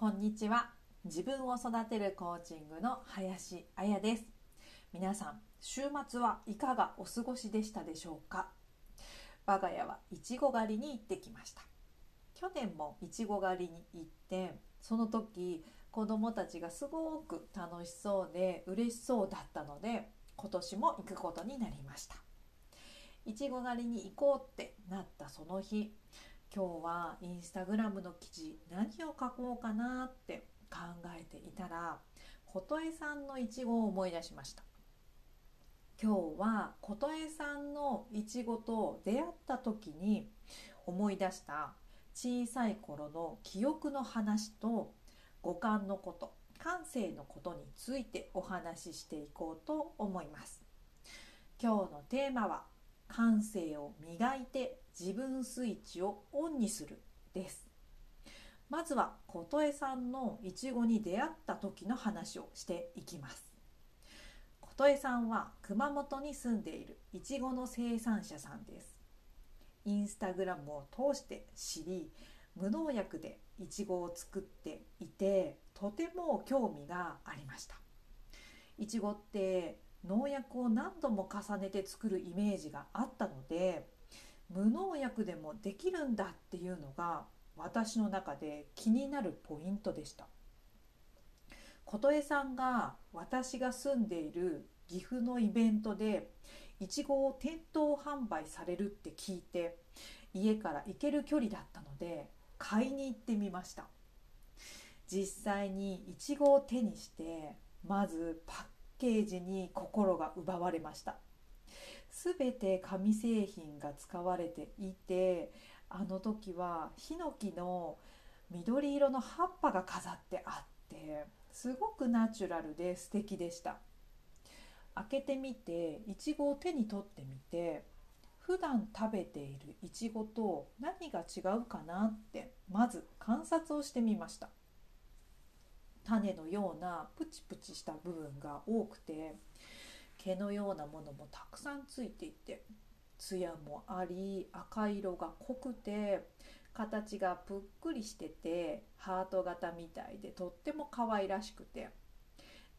こんにちは。自分を育てるコーチングの林彩です。皆さん週末はいかがお過ごしでしたでしょうか？我が家はいちご狩りに行ってきました。去年もいちご狩りに行ってその時子供たちがすごく楽しそうで嬉しそうだったので今年も行くことになりました。いちご狩りに行こうってなったその日今日はインスタグラムの記事何を書こうかなって考えていたら琴恵さんのいちごを思い出しました。今日は琴恵さんのいちごと出会った時に思い出した小さい頃の記憶の話と五感のこと感性のことについてお話ししていこうと思います。今日のテーマは感性を磨いて自分スイッチをオンにするです。まずは琴恵さんのいちごに出会った時の話をしていきます。琴恵さんは熊本に住んでいるいちごの生産者さんです。インスタグラムを通して知り無農薬でいちごを作っていてとても興味がありました。いちごって農薬を何度も重ねて作るイメージがあったので無農薬でもできるんだっていうのが私の中で気になるポイントでした。琴恵さんが私が住んでいる岐阜のイベントでいちごを店頭販売されるって聞いて家から行ける距離だったので買いに行ってみました。実際にいちごを手にしてまずパッケージに心が奪われました。全て紙製品が使われていてあの時はヒノキの緑色の葉っぱが飾ってあってすごくナチュラルで素敵でした。開けてみていちごを手に取ってみて普段食べているいちごと何が違うかなってまず観察をしてみました。種のようなプチプチした部分が多くて毛のようなものもたくさんついていて艶もあり赤色が濃くて形がぷっくりしててハート型みたいでとっても可愛らしくて。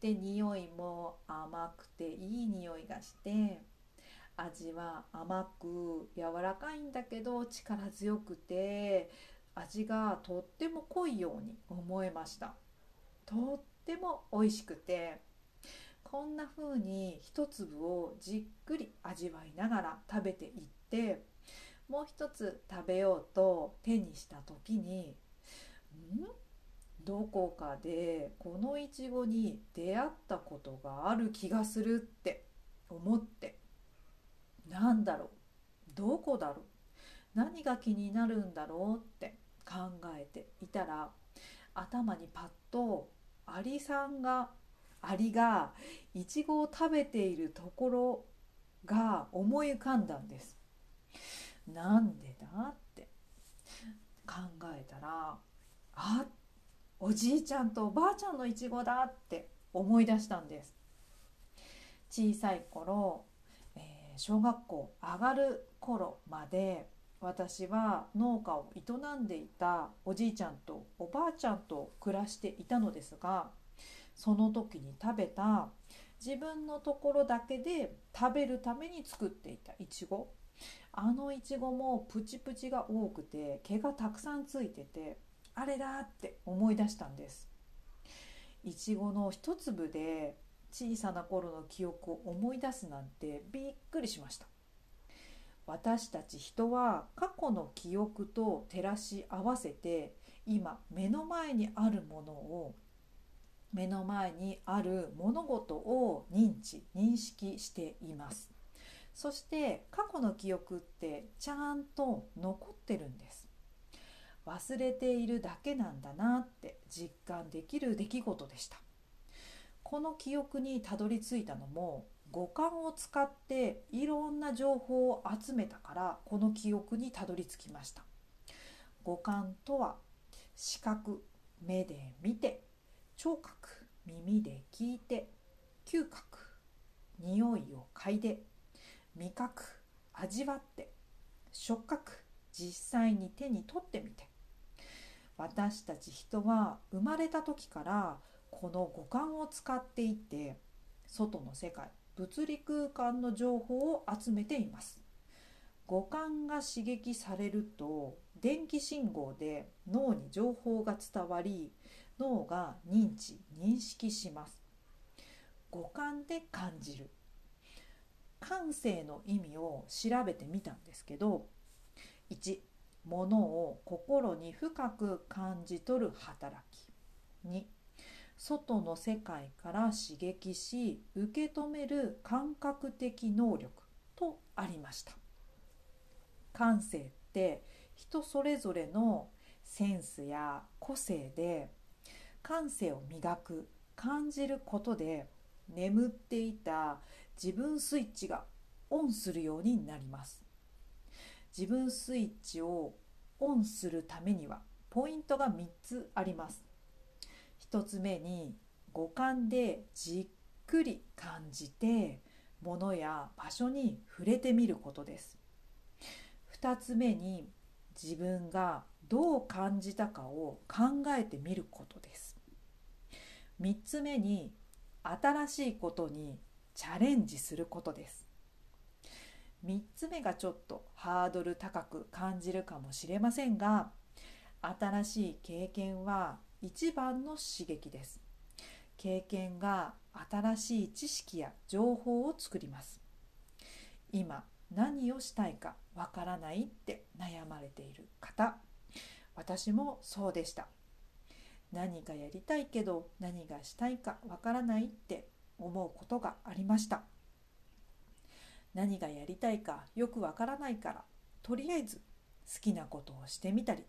で匂いも甘くていい匂いがして味は甘く柔らかいんだけど力強くて味がとっても濃いように思えました。とっても美味しくてこんな風に一粒をじっくり味わいながら食べていってもう一つ食べようと手にした時にん？どこかでこのいちごに出会ったことがある気がするって思ってなんだろう？どこだろう？何が気になるんだろうって考えていたら頭にパッとアリさんがアリがいちごを食べているところが思い浮かんだんです。なんでだって考えたらあおじいちゃんとおばあちゃんのいちごだって思い出したんです。小さい頃、えー、小学校上がる頃まで私は農家を営んでいたおじいちゃんとおばあちゃんと暮らしていたのですがその時に食べた自分のところだけで食べるために作っていたいちごあのいちごもプチプチが多くて毛がたくさんついててあれだって思い出したんです。いちごの一粒で小さな頃の記憶を思い出すなんてびっくりしました。私たち人は過去の記憶と照らし合わせて今目の前にあるものを目の前にある物事を認知認識しています。そして過去の記憶ってちゃんと残ってるんです。忘れているだけなんだなって実感できる出来事でした。この記憶にたどり着いたのも五感を使っていろんな情報を集めたからこの記憶にたどり着きました。五感とは視覚目で見て聴覚耳で聞いて嗅覚匂いを嗅いで味覚味わって触覚実際に手に取ってみて。私たち人は生まれた時からこの五感を使っていて外の世界物理空間の情報を集めています。五感が刺激されると電気信号で脳に情報が伝わり脳が認知認識します。五感で感じる。感性の意味を調べてみたんですけど1物を心に深く感じ取る働き。2外の世界から刺激し受け止める感覚的能力とありました。感性って人それぞれのセンスや個性で感性を磨く感じることで眠っていた自分スイッチがオンするようになります。自分スイッチをオンするためにはポイントが3つあります。1つ目に五感でじっくり感じて物や場所に触れてみることです。2つ目に自分がどう感じたかを考えてみることです。3つ目に新しいことにチャレンジすることです。3つ目がちょっとハードル高く感じるかもしれませんが新しい経験は一番の刺激です。経験が新しい知識や情報を作ります。今何をしたいかわからないって悩まれている方私もそうでした。何かやりたいけど何がしたいかわからないって思うことがありました。何がやりたいかよくわからないからとりあえず好きなことをしてみたり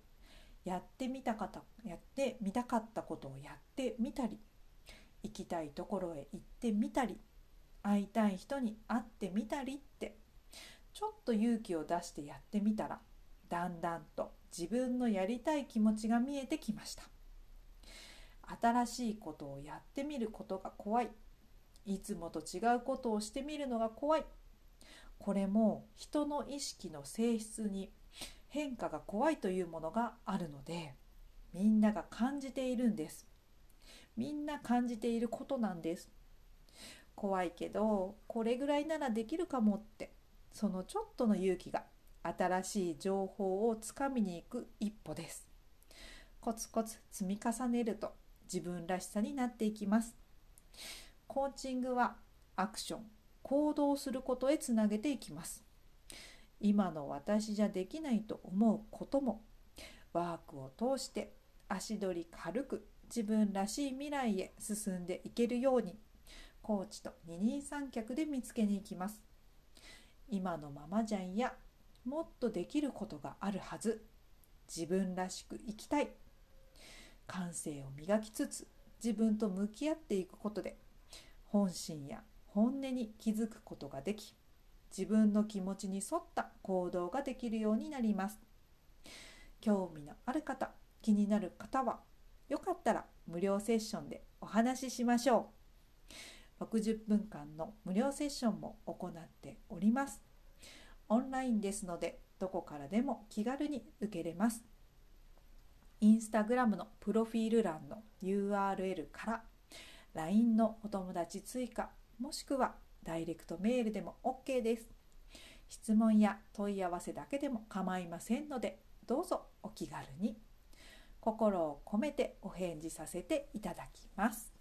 やってみたかったやってみたかったことをやってみたり行きたいところへ行ってみたり会いたい人に会ってみたりってちょっと勇気を出してやってみたらだんだんと自分のやりたい気持ちが見えてきました。新しいことをやってみることが怖い。いつもと違うことをしてみるのが怖い。これも人の意識の性質に変化が怖いというものがあるのでみんなが感じているんです。みんな感じていることなんです。怖いけどこれぐらいならできるかもってそのちょっとの勇気が新しい情報をつかみに行く一歩です。コツコツ積み重ねると自分らしさになっていきます。コーチングはアクション行動することへつなげていきます。今の私じゃできないと思うことも。ワークを通して足取り軽く自分らしい未来へ進んでいけるようにコーチと二人三脚で見つけに行きます。今のままじゃんやもっとできることがあるはず。自分らしく生きたい。感性を磨きつつ自分と向き合っていくことで本心や本音に気づくことができ自分の気持ちに沿った行動ができるようになります。興味のある方気になる方はよかったら無料セッションでお話ししましょう。60分間の無料セッションも行っております。オンラインですのでどこからでも気軽に受けれます。インスタグラムのプロフィール欄の URL から LINE のお友達追加もしくはダイレクトメールでも OK です。質問や問い合わせだけでも構いませんのでどうぞお気軽に。心を込めてお返事させていただきます。